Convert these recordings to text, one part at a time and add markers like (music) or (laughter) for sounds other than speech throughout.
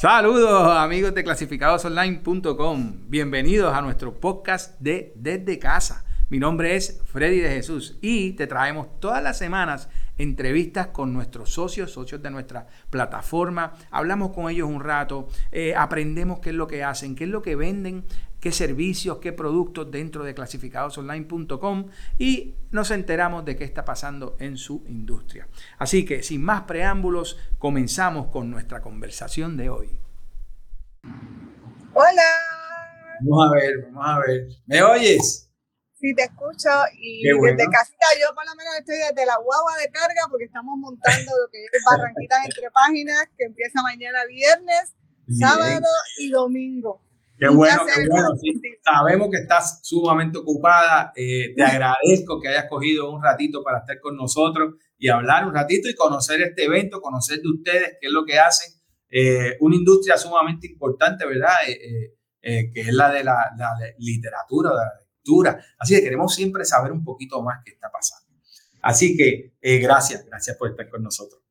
Saludos amigos de clasificadosonline.com. Bienvenidos a nuestro podcast de Desde Casa. Mi nombre es Freddy de Jesús y te traemos todas las semanas entrevistas con nuestros socios, socios de nuestra plataforma. Hablamos con ellos un rato, eh, aprendemos qué es lo que hacen, qué es lo que venden, qué servicios, qué productos dentro de clasificadosonline.com y nos enteramos de qué está pasando en su industria. Así que sin más preámbulos, comenzamos con nuestra conversación de hoy. Hola. Vamos a ver, vamos a ver. ¿Me oyes? Sí, te escucho y desde casita yo por lo menos estoy desde la guagua de carga porque estamos montando lo que es (laughs) Barranquitas entre páginas que empieza mañana viernes, sábado y domingo. Qué bueno, qué bueno. Sabemos que estás sumamente ocupada. Eh, te agradezco que hayas cogido un ratito para estar con nosotros y hablar un ratito y conocer este evento, conocer de ustedes qué es lo que hacen. Eh, una industria sumamente importante, ¿verdad? Eh, que es la de la, la literatura, la lectura. Así que queremos siempre saber un poquito más qué está pasando. Así que gracias, gracias por estar con nosotros.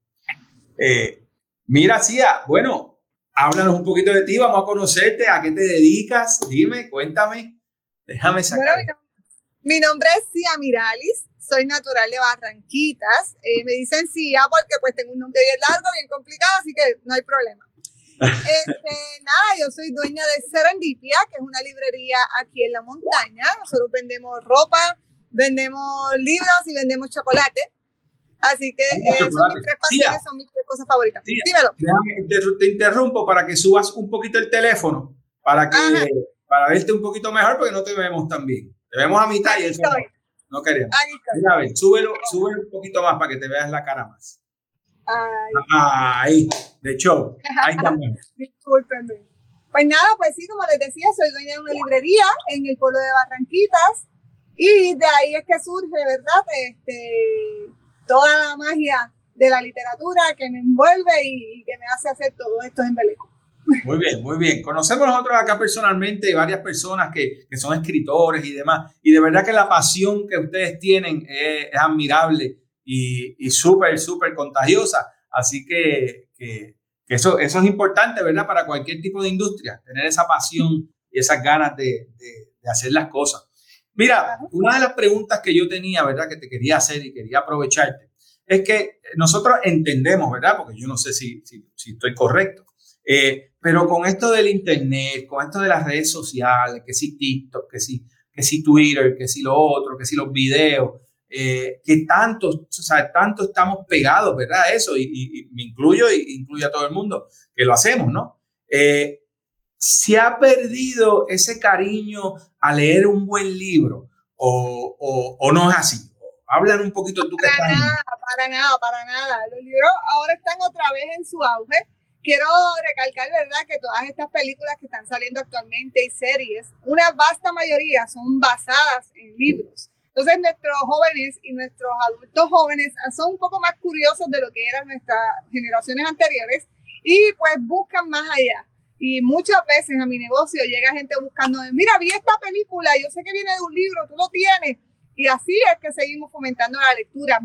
mira, Cia, bueno, háblanos un poquito de ti, vamos a conocerte, a qué te dedicas, dime, cuéntame, déjame sacar. mi nombre es Cia Miralis, soy natural de Barranquitas, eh, me dicen Cia porque pues tengo un nombre bien largo, bien complicado, así que no hay problema. Este, nada, yo soy dueña de Serendipia, que es una librería aquí en la montaña. Nosotros vendemos ropa, vendemos libros y vendemos chocolate. Así que eh, son mis tres pasiones, son mis tres cosas favoritas. Dímelo. te interrumpo para que subas un poquito el teléfono, para que para verte un poquito mejor, porque no te vemos tan bien. Te vemos a mitad y eso no, no, queremos. Mira, a ver, súbelo, súbelo un poquito más para que te veas la cara más. Ahí, de show. Ahí (laughs) también. Discúlpenme. Pues nada, pues sí, como les decía, soy dueña de una librería en el pueblo de Barranquitas y de ahí es que surge, ¿verdad? Este, toda la magia de la literatura que me envuelve y, que me hace hacer todo esto en Beleco. Muy bien, muy bien. Conocemos nosotros acá personalmente varias personas que, que, son escritores y demás. Y de verdad que la pasión que ustedes tienen es, admirable y, y súper, súper contagiosa. Así que, que, eso, eso es importante, ¿verdad? Para cualquier tipo de industria, tener esa pasión y esas ganas de, de, de hacer las cosas. Mira, una de las preguntas que yo tenía, ¿verdad? Que te quería hacer y quería aprovecharte, es que nosotros entendemos, ¿verdad? Porque yo no sé si, si, estoy correcto, eh, pero con esto del Internet, con esto de las redes sociales, que si TikTok, que si, que si Twitter, que si lo otro, que si los videos, eh, que tanto, o sea, tanto estamos pegados, ¿verdad? Eso, y, me incluyo y incluye a todo el mundo que lo hacemos, ¿no? Eh, ¿Se ha perdido ese cariño a leer un buen libro o, o, o no es así? Hablan un poquito tú para que estás nada, Para nada, para nada. Los libros ahora están otra vez en su auge. Quiero recalcar, ¿verdad?, que todas estas películas que están saliendo actualmente y series, una vasta mayoría son basadas en libros. Entonces nuestros jóvenes y nuestros adultos jóvenes son un poco más curiosos de lo que eran nuestras generaciones anteriores y pues buscan más allá. Y muchas veces a mi negocio llega gente buscando, mira, vi esta película, yo sé que viene de un libro, tú lo tienes. Y así es que seguimos fomentando la lectura.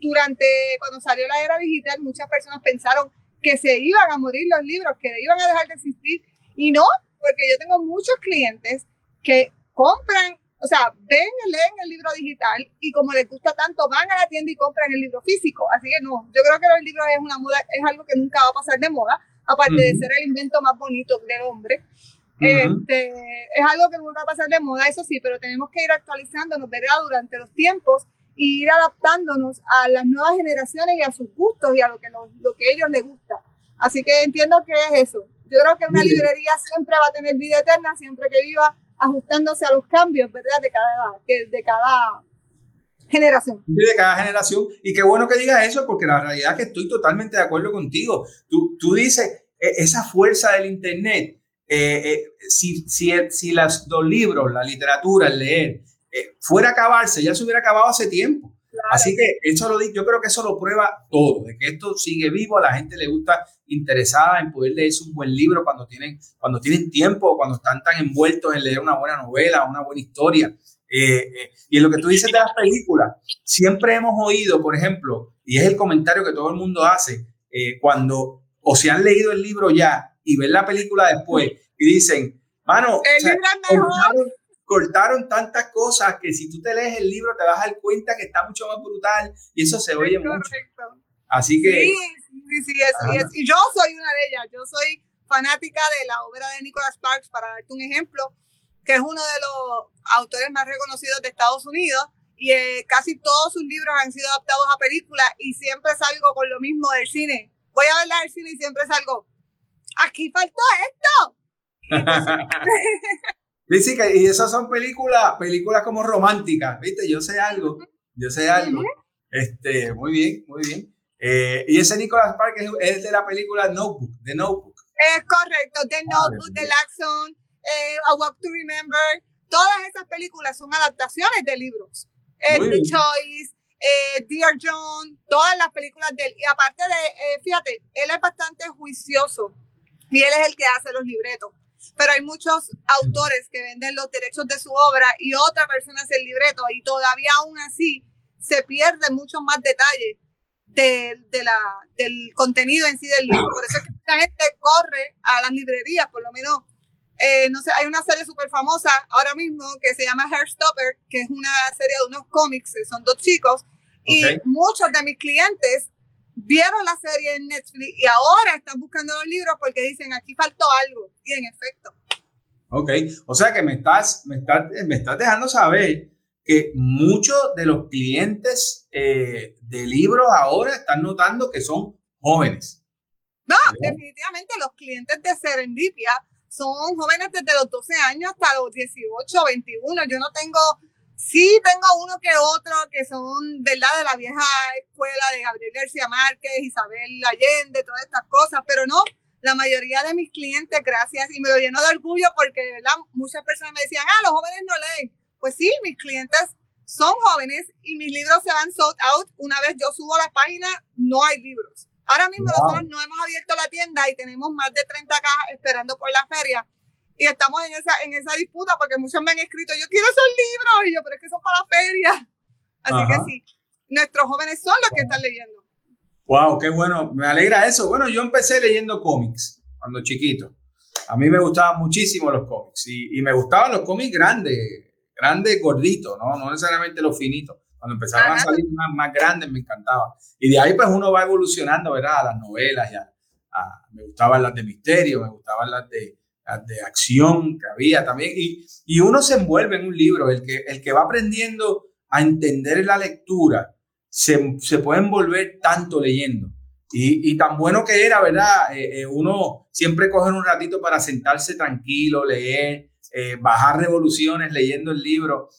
Durante, cuando salió la era digital, muchas personas pensaron que se iban a morir los libros, que iban a dejar de existir. Y no, porque yo tengo muchos clientes que compran, o sea, ven, leen el libro digital y como les gusta tanto, van a la tienda y compran el libro físico. Así que no, yo creo que los libros es una moda, es algo que nunca va a pasar de moda aparte de ser el invento más bonito del hombre. este, es algo que nunca va a pasar de moda, eso sí, pero tenemos que ir actualizándonos, ¿verdad? Durante los tiempos y ir adaptándonos a las nuevas generaciones y a sus gustos y a lo que, lo, lo que a ellos les gusta. Así que entiendo que es eso. Yo creo que una librería siempre va a tener vida eterna, siempre que viva ajustándose a los cambios, ¿verdad? De cada, de cada generación. De cada generación. Y qué bueno que digas eso, porque la realidad es que estoy totalmente de acuerdo contigo. Tú, tú dices, e, esa fuerza del Internet, eh, eh, si, si, si los libros, la literatura, el leer, eh, fuera a acabarse, ya se hubiera acabado hace tiempo. Así que eso lo yo creo que eso lo prueba todo, de que esto sigue vivo, a la gente le gusta interesada en poder leerse un buen libro cuando tienen, cuando tienen tiempo, cuando están tan envueltos en leer una buena novela, una buena historia. Eh, eh, y en lo que tú dices de las películas, siempre hemos oído, por ejemplo, y es el comentario que todo el mundo hace, eh, cuando o se han leído el libro ya y ver la película después y dicen, mano, cortaron, tantas cosas que si tú te lees el libro te vas a dar cuenta que está mucho más brutal y eso se oye mucho. Así que... Sí, sí, sí, y yo soy una de ellas, yo soy fanática de la obra de Nicholas Sparks, para darte un ejemplo, que es uno de los autores más reconocidos de Estados Unidos y eh, casi todos sus libros han sido adaptados a películas y siempre salgo con lo mismo del cine. Voy a verla del cine y siempre salgo, aquí faltó esto. (laughs) Dice que y esas son películas, películas como románticas, ¿viste? Yo sé algo, yo sé algo. Este, muy bien, muy bien. Eh, y ese Nicolas Park es, de la película Notebook, de Notebook. Es correcto, The Notebook, The Laxon, eh, A Walk to Remember. Todas esas películas son adaptaciones de libros. Eh, The Choice, eh, Dear John, todas las películas de él. Y aparte de, eh, fíjate, él es bastante juicioso y él es el que hace los libretos. Pero hay muchos autores que venden los derechos de su obra y otra persona hace el libreto y todavía aún así se pierden muchos más detalles de, de la, del contenido en sí del libro. Por eso es que mucha gente corre a las librerías, por lo menos eh, no sé, hay una serie súper famosa ahora mismo que se llama Hairstopper, que es una serie de unos cómics, son dos chicos, y muchos de mis clientes vieron la serie en Netflix y ahora están buscando los libros porque dicen aquí faltó algo, y en efecto. Ok, o sea que me estás, me estás, me estás dejando saber que muchos de los clientes eh, de libros ahora están notando que son jóvenes. No, definitivamente los clientes de Serendipia son jóvenes desde los 12 años hasta los 18, 21. Yo no tengo, sí tengo uno que otro que son, ¿verdad?, de la vieja escuela de Gabriel García Márquez, Isabel Allende, todas estas cosas, pero no, la mayoría de mis clientes, gracias, y me lo lleno de orgullo porque, ¿verdad?, muchas personas me decían, ah, los jóvenes no leen. Pues sí, mis clientes son jóvenes y mis libros se van sold out. Una vez yo subo la página, no hay libros. Ahora mismo nosotros no hemos abierto la tienda y tenemos más de 30 cajas esperando por la feria. Y estamos en esa, en esa disputa porque muchos me han escrito, yo quiero esos libros, y yo, pero es que son para la feria. Así que sí, nuestros jóvenes son los que están leyendo. Wow, qué bueno, me alegra eso. Bueno, yo empecé leyendo cómics cuando chiquito. A mí me gustaban muchísimo los cómics y, y me gustaban los cómics grandes, grandes, gorditos, ¿no? no necesariamente los finitos. Cuando empezaron a salir más, más, grandes me encantaba. Y de ahí pues uno va evolucionando, ¿verdad? A las novelas, ya. me gustaban las de misterio, me gustaban las de, las de acción que había también. Y, y uno se envuelve en un libro, el que, el que va aprendiendo a entender la lectura, se, se puede envolver tanto leyendo. Y, y, tan bueno que era, ¿verdad? Eh, eh, uno siempre coge un ratito para sentarse tranquilo, leer, eh, bajar revoluciones leyendo el libro.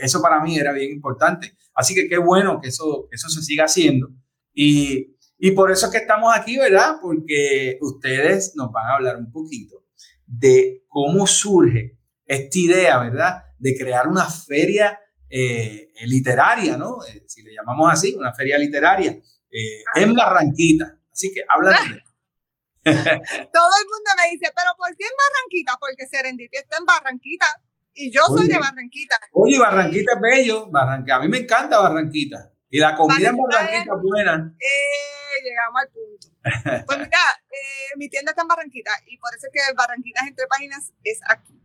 eso para mí era bien importante. Así que qué bueno que eso, eso se siga haciendo. Y, y por eso es que estamos aquí, ¿verdad? Porque ustedes nos van a hablar un poquito de cómo surge esta idea, ¿verdad? De crear una feria eh, literaria, ¿no? Eh, si le llamamos así, una feria literaria eh, en Barranquita. Así que habla de (laughs) Todo el mundo me dice, pero ¿por qué en Barranquita? Porque Serendipia está en Barranquita. Y yo soy de Barranquita. Oye, Barranquita es bello. Barranquita. A mí me encanta Barranquita. Y la comida en Barranquita es buena. Eh, llegamos al punto. Pues mira, eh, mi tienda está en Barranquita y por eso es que Barranquitas entre páginas es aquí.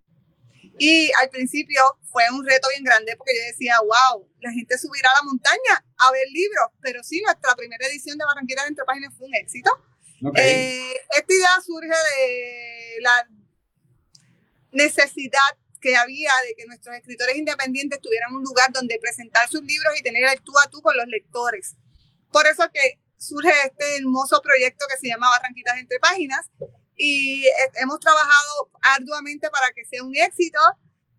Y al principio fue un reto bien grande porque yo decía, wow, la gente subirá a la montaña a ver libros. Pero sí, nuestra primera edición de Barranquitas entre páginas fue un éxito. Eh, esta idea surge de la necesidad que había de que nuestros escritores independientes tuvieran un lugar donde presentar sus libros y tener el tú a tú con los lectores. Por eso que surge este hermoso proyecto que se llama Barranquitas entre páginas y hemos trabajado arduamente para que sea un éxito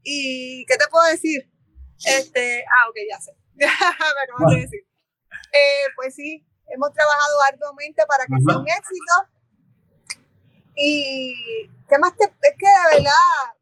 y ¿qué te puedo decir? Este, ah, ok, ya sé. (laughs) Me acabo de decir. Eh, pues sí, hemos trabajado arduamente para que sea un éxito. Y qué más te, es que de verdad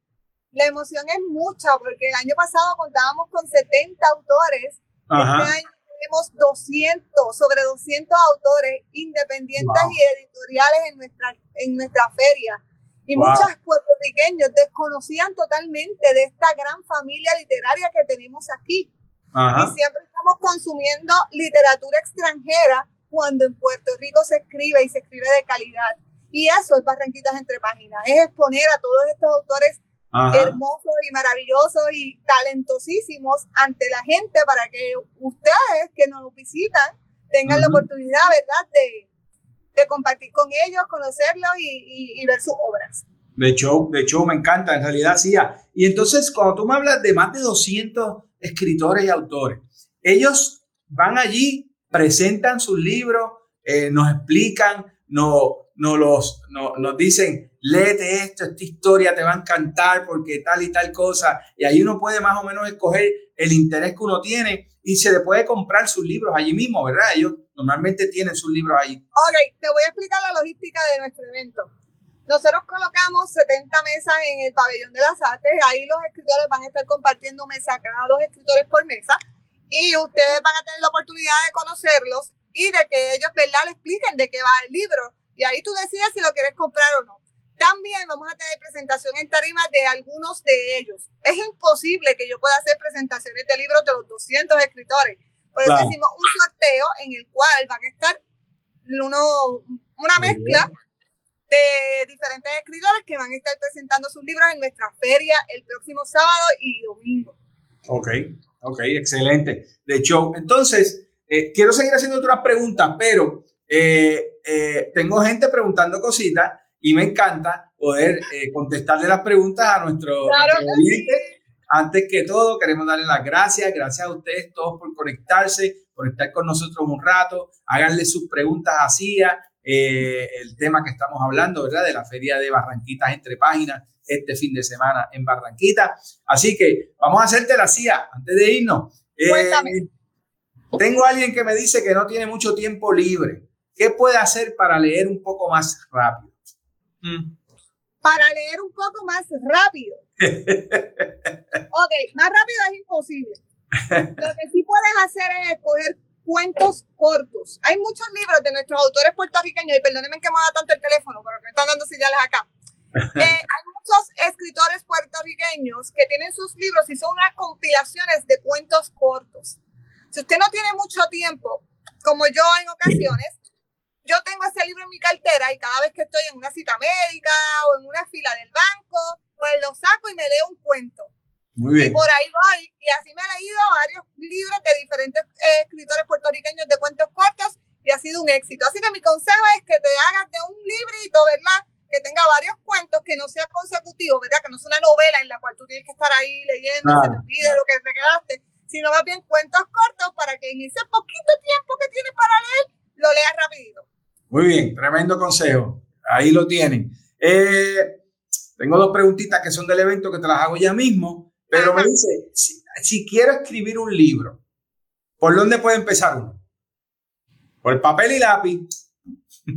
la emoción es mucha, porque el año pasado contábamos con 70 autores. Este año tenemos 200, sobre 200 autores independientes y editoriales en nuestra, en nuestra feria. Y muchos puertorriqueños desconocían totalmente de esta gran familia literaria que tenemos aquí. Y siempre estamos consumiendo literatura extranjera cuando en Puerto Rico se escribe y se escribe de calidad. Y eso es Barranquitas entre páginas, es exponer a todos estos autores hermosos y maravillosos y talentosísimos ante la gente para que ustedes que nos visitan tengan la oportunidad, ¿verdad?, de, de, compartir con ellos, conocerlos y, y, ver sus obras. De hecho, de hecho, me encanta, en realidad sí. Y entonces, cuando tú me hablas de más de 200 escritores y autores, ellos van allí, presentan sus libros, eh, nos explican, no, no los, no, nos dicen, léete esto, esta historia te va a encantar porque tal y tal cosa. Y ahí uno puede más o menos escoger el interés que uno tiene y se le puede comprar sus libros allí mismo, ¿verdad? Ellos normalmente tienen sus libros allí. Ok, te voy a explicar la logística de nuestro evento. Nosotros colocamos 70 mesas en el pabellón de las artes. Ahí los escritores van a estar compartiendo mesa, cada dos escritores por mesa. Y ustedes van a tener la oportunidad de conocerlos y de que ellos, ¿verdad?, le expliquen de qué va el libro. Y ahí tú decides si lo quieres comprar o no. También vamos a tener presentación en tarima de algunos de ellos. Es imposible que yo pueda hacer presentaciones de libros de los 200 escritores. Por eso hicimos un sorteo en el cual van a estar uno, una mezcla de diferentes escritores que van a estar presentando sus libros en nuestra feria el próximo sábado y domingo. Ok, ok, excelente. De hecho, entonces, eh, quiero seguir haciendo otras preguntas, pero eh, eh, tengo gente preguntando cositas y me encanta poder contestarle las preguntas a nuestro, claro Antes que todo, queremos darle las gracias. Gracias a ustedes todos por conectarse, por estar con nosotros un rato. Háganle sus preguntas así eh, el tema que estamos hablando, ¿verdad? De la feria de Barranquitas entre páginas este fin de semana en Barranquita. Así que vamos a hacerte la CIA antes de irnos. Eh, tengo alguien que me dice que no tiene mucho tiempo libre. ¿Qué puede hacer para leer un poco más rápido? Mm. Para leer un poco más rápido. (laughs) ok, más rápido es imposible. Lo que sí puedes hacer es escoger cuentos cortos. Hay muchos libros de nuestros autores puertorriqueños, y perdónenme que me da tanto el teléfono, pero me están dando señales acá. (laughs) Eh, hay muchos escritores puertorriqueños que tienen sus libros y son unas compilaciones de cuentos cortos. Si usted no tiene mucho tiempo, como yo en ocasiones, yo tengo ese libro en mi cartera y cada vez que estoy en una cita médica o en una fila del banco, pues lo saco y me leo un cuento. Muy bien. Y por ahí voy. Y así me he leído varios libros de diferentes eh, escritores puertorriqueños de cuentos cortos y ha sido un éxito. Así que mi consejo es que te hagas de un librito, ¿verdad? Que tenga varios cuentos, que no sea consecutivo, ¿verdad? Que no sea una novela en la cual tú tienes que estar ahí leyendo, se te pide lo que te quedaste, sino más bien cuentos cortos para que en ese poquito tiempo que tienes para leer, lo leas rapidito. Muy bien, tremendo consejo. Ahí lo tienen. Eh, tengo dos preguntitas que son del evento que te las hago ya mismo. Pero me dice, si, quiero escribir un libro, ¿por dónde puede empezar uno? Por el papel y lápiz. Yo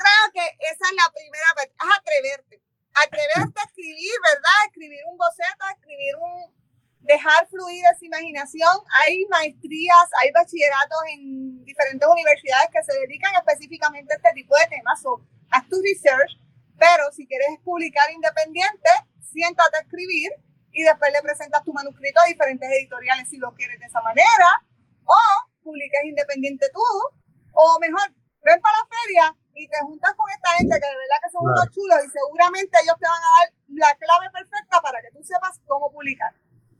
creo que esa es la primera, es atreverte. Atreverte a escribir, ¿verdad? Escribir un boceto, escribir un... Dejar fluir esa imaginación. Hay maestrías, hay bachilleratos en diferentes universidades que se dedican específicamente a este tipo de temas. So, haz tu research, pero si quieres publicar independiente, siéntate a escribir y después le presentas tu manuscrito a diferentes editoriales si lo quieres de esa manera, o publicas independiente tú, o mejor, ven para la feria y te juntas con esta gente que de verdad que son unos chulos y seguramente ellos te van a dar la clave perfecta para que tú sepas cómo publicar.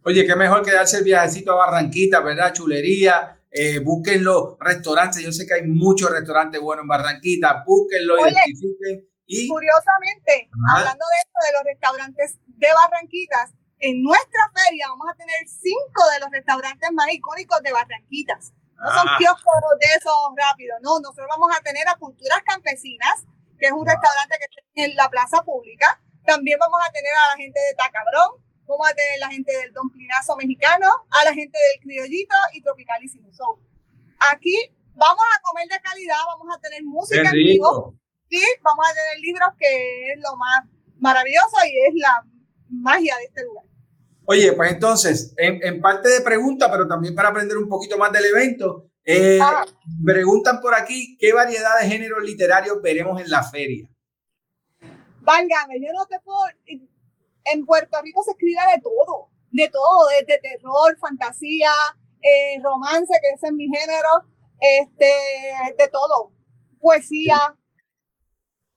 Oye, qué mejor que darse el viajecito a Barranquita, ¿verdad? Chulería, eh, busquen los restaurantes, yo sé que hay muchos restaurantes buenos en Barranquita, búsquenlo, identifiquen y... Curiosamente, hablando de esto, de los restaurantes de Barranquitas, en nuestra feria vamos a tener cinco de los restaurantes más icónicos de Barranquitas. No son ah. kioscos de esos rápidos, no, nosotros vamos a tener a Culturas Campesinas, que es un restaurante que está en la plaza pública. También vamos a tener a la gente de Tacabrón, vamos a tener la gente del Don Plinazo mexicano, a la gente del Criollito y Tropicalísimo. So, aquí vamos a comer de calidad, vamos a tener música en vivo y vamos a tener libros que es lo más maravilloso y es la magia de este lugar. Oye, pues entonces, en, parte de pregunta, pero también para aprender un poquito más del evento, eh, ah. preguntan por aquí qué variedad de géneros literarios veremos en la feria. Válgame, yo no te puedo. En Puerto Rico se escribe de todo, de todo, desde terror, fantasía, eh, romance, que ese es mi género, este, de todo, poesía,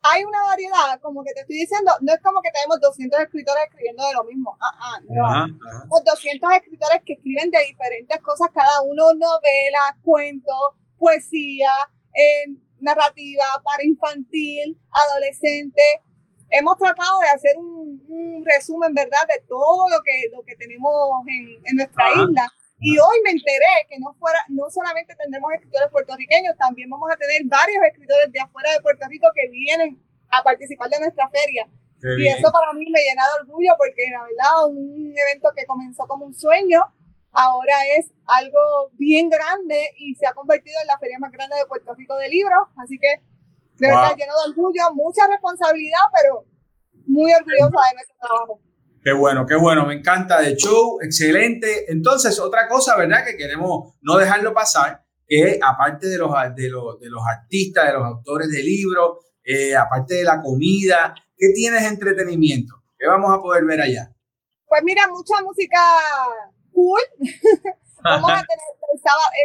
hay una variedad, como que te estoy diciendo, no es como que tenemos 200 escritores escribiendo de lo mismo. Ah, ah, no. 200 escritores que escriben de diferentes cosas, cada uno novelas, cuentos, poesía, eh, narrativa para infantil, adolescente. Hemos tratado de hacer un, resumen, ¿verdad?, de todo lo que, lo que tenemos en, en nuestra isla. Y hoy me enteré que no, fuera, no solamente tendremos escritores puertorriqueños, también vamos a tener varios escritores de afuera de Puerto Rico que vienen a participar de nuestra feria. y eso para mí me llena de orgullo porque la verdad un evento que comenzó como un sueño, ahora es algo bien grande y se ha convertido en la feria más grande de Puerto Rico de libros. Así que de verdad lleno de orgullo, mucha responsabilidad, pero muy orgullosa de nuestro trabajo. Qué bueno, qué bueno, me encanta de show, excelente. Entonces, otra cosa, ¿verdad? Que queremos no dejarlo pasar, que aparte de los, de los, de los artistas, de los autores de libros, eh, aparte de la comida, ¿qué tienes entretenimiento? ¿Qué vamos a poder ver allá? Pues mira, mucha música cool. (laughs) vamos, a (laughs) tener,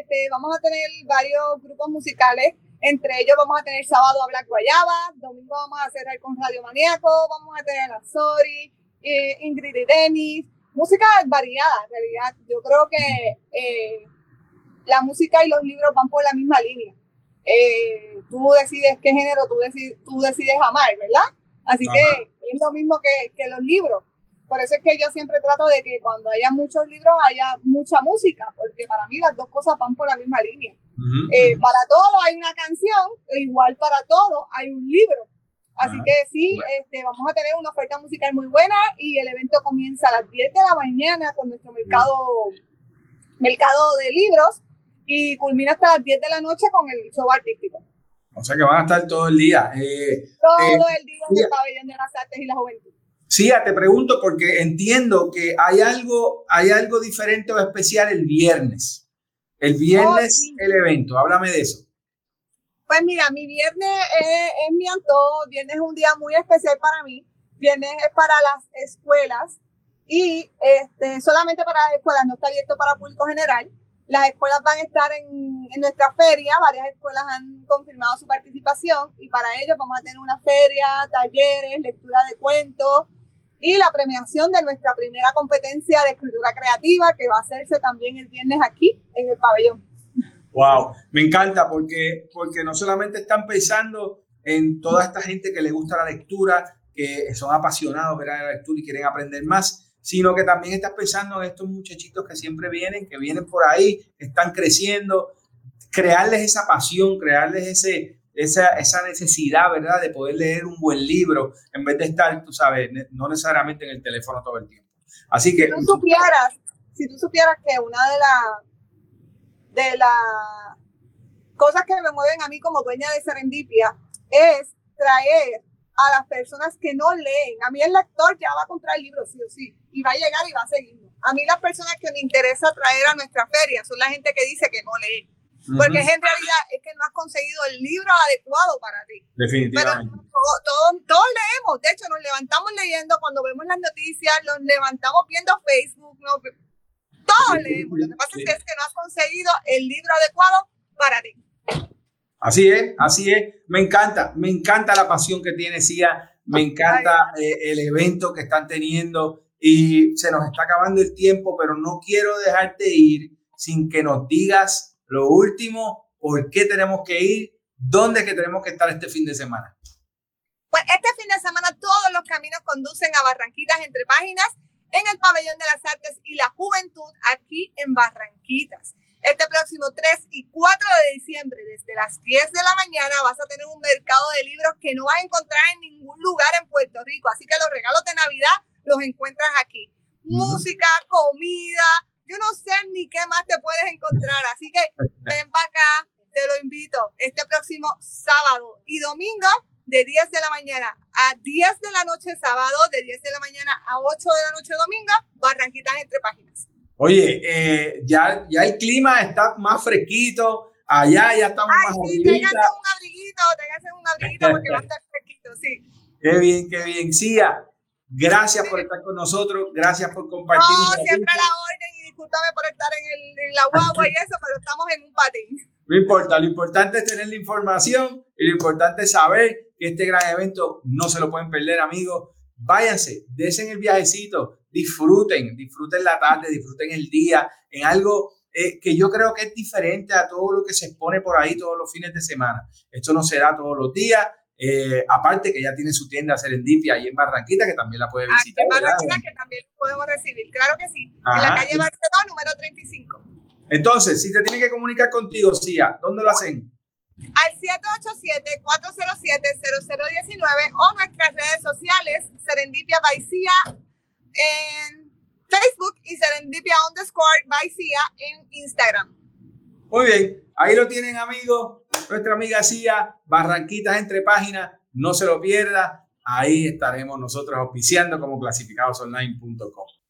este, vamos a tener varios grupos musicales. Entre ellos vamos a tener sábado a Black Guayaba, domingo vamos a cerrar con Radio Maníaco, vamos a tener a Sorry, eh, Ingrid y Dennis. Música variada, en realidad. Yo creo que eh, la música y los libros van por la misma línea. Eh, tú decides qué género tú decides, tú decides amar, ¿verdad? Así que es lo mismo que, que, los libros. Por eso es que yo siempre trato de que cuando haya muchos libros haya mucha música, porque para mí las dos cosas van por la misma línea. Eh, para todo hay una canción, e igual para todo hay un libro. Así que sí, este, vamos a tener una oferta musical muy buena y el evento comienza a las 10 de la mañana con nuestro mercado, mercado de libros y culmina hasta las 10 de la noche con el show artístico. O sea que van a estar todo el día. Eh, todo eh, el día en el pabellón de las artes y la juventud. Sí, te pregunto porque entiendo que hay algo, hay algo diferente o especial el viernes. El viernes oh, el evento, háblame de eso. Pues mira, mi viernes es, es mi antojo, viernes es un día muy especial para mí. Viernes es para las escuelas y este, solamente para las escuelas, no está abierto para público general. Las escuelas van a estar en, en, nuestra feria, varias escuelas han confirmado su participación y para ello vamos a tener una feria, talleres, lectura de cuentos y la premiación de nuestra primera competencia de escritura creativa que va a hacerse también el viernes aquí en el pabellón. Wow, me encanta porque, porque no solamente están pensando en toda esta gente que le gusta la lectura, que son apasionados de la lectura y quieren aprender más, sino que también estás pensando en estos muchachitos que siempre vienen, que vienen por ahí, están creciendo, crearles esa pasión, crearles ese, esa, esa necesidad, ¿verdad?, de poder leer un buen libro en vez de estar, tú sabes, no necesariamente en el teléfono todo el tiempo. Así que... Si tú supieras, si tú supieras que una de las de las cosas que me mueven a mí como dueña de Serendipia es traer a las personas que no leen. A mí el lector ya va a comprar el libro, sí o sí, y va a llegar y va a seguir. A mí las personas que me interesa traer a nuestra feria son la gente que dice que no lee. Porque en realidad es que no has conseguido el libro adecuado para ti. Definitivamente. Pero todos, leemos, de hecho nos levantamos leyendo cuando vemos las noticias, nos levantamos viendo Facebook, todos leemos. Lo que pasa es que no has conseguido el libro adecuado para ti. Así es, así es. Me encanta, me encanta la pasión que tiene Cia, me encanta eh, el evento que están teniendo y se nos está acabando el tiempo, pero no quiero dejarte ir sin que nos digas lo último, por qué tenemos que ir, dónde es que tenemos que estar este fin de semana. Pues este fin de semana todos los caminos conducen a Barranquitas entre páginas en el Pabellón de las Artes y la Juventud aquí en Barranquitas. Este próximo 3 y 4 de diciembre, desde las 10 de la mañana, vas a tener un mercado de libros que no vas a encontrar en ningún lugar en Puerto Rico. Así que los regalos de Navidad los encuentras aquí. Música, comida, yo no sé ni qué más te puedes encontrar. Así que ven para acá, te lo invito. Este próximo sábado y domingo, de 10 de la mañana a 10 de la noche sábado, de 10 de la mañana a 8 de la noche domingo, Barranquitas entre páginas. Oye, eh, ya, ya el clima está más fresquito, allá ya estamos más sí, un abriguito, tengan un abriguito porque va a estar fresquito, sí. Qué bien, qué bien. Cia, gracias por estar con nosotros, gracias por compartir. No, siempre a la orden y discúlpame por estar en, el, en la guagua y eso, pero estamos en un patín. No importa, lo importante es tener la información y lo importante es saber que este gran evento no se lo pueden perder, amigos. Váyanse, desen el viajecito, disfruten, disfruten la tarde, disfruten el día en algo eh, que yo creo que es diferente a todo lo que se expone por ahí todos los fines de semana. Esto no se da todos los días. Eh, aparte que ya tiene su tienda Serendipia ahí en Barranquita, que también la puede visitar. en Barranquita, que también podemos recibir, claro que sí. En la calle Barcelona, número 35. Entonces, si te tienen que comunicar contigo, Cia, ¿dónde lo hacen? Al 787-407-0019 o nuestras redes sociales, Serendipia Baicía en Facebook y Serendipia underscore Baicía en Instagram. Muy bien, ahí lo tienen amigos, nuestra amiga Cia, Barranquitas entre páginas, no se lo pierda, ahí estaremos nosotros auspiciando como clasificadosonline.com.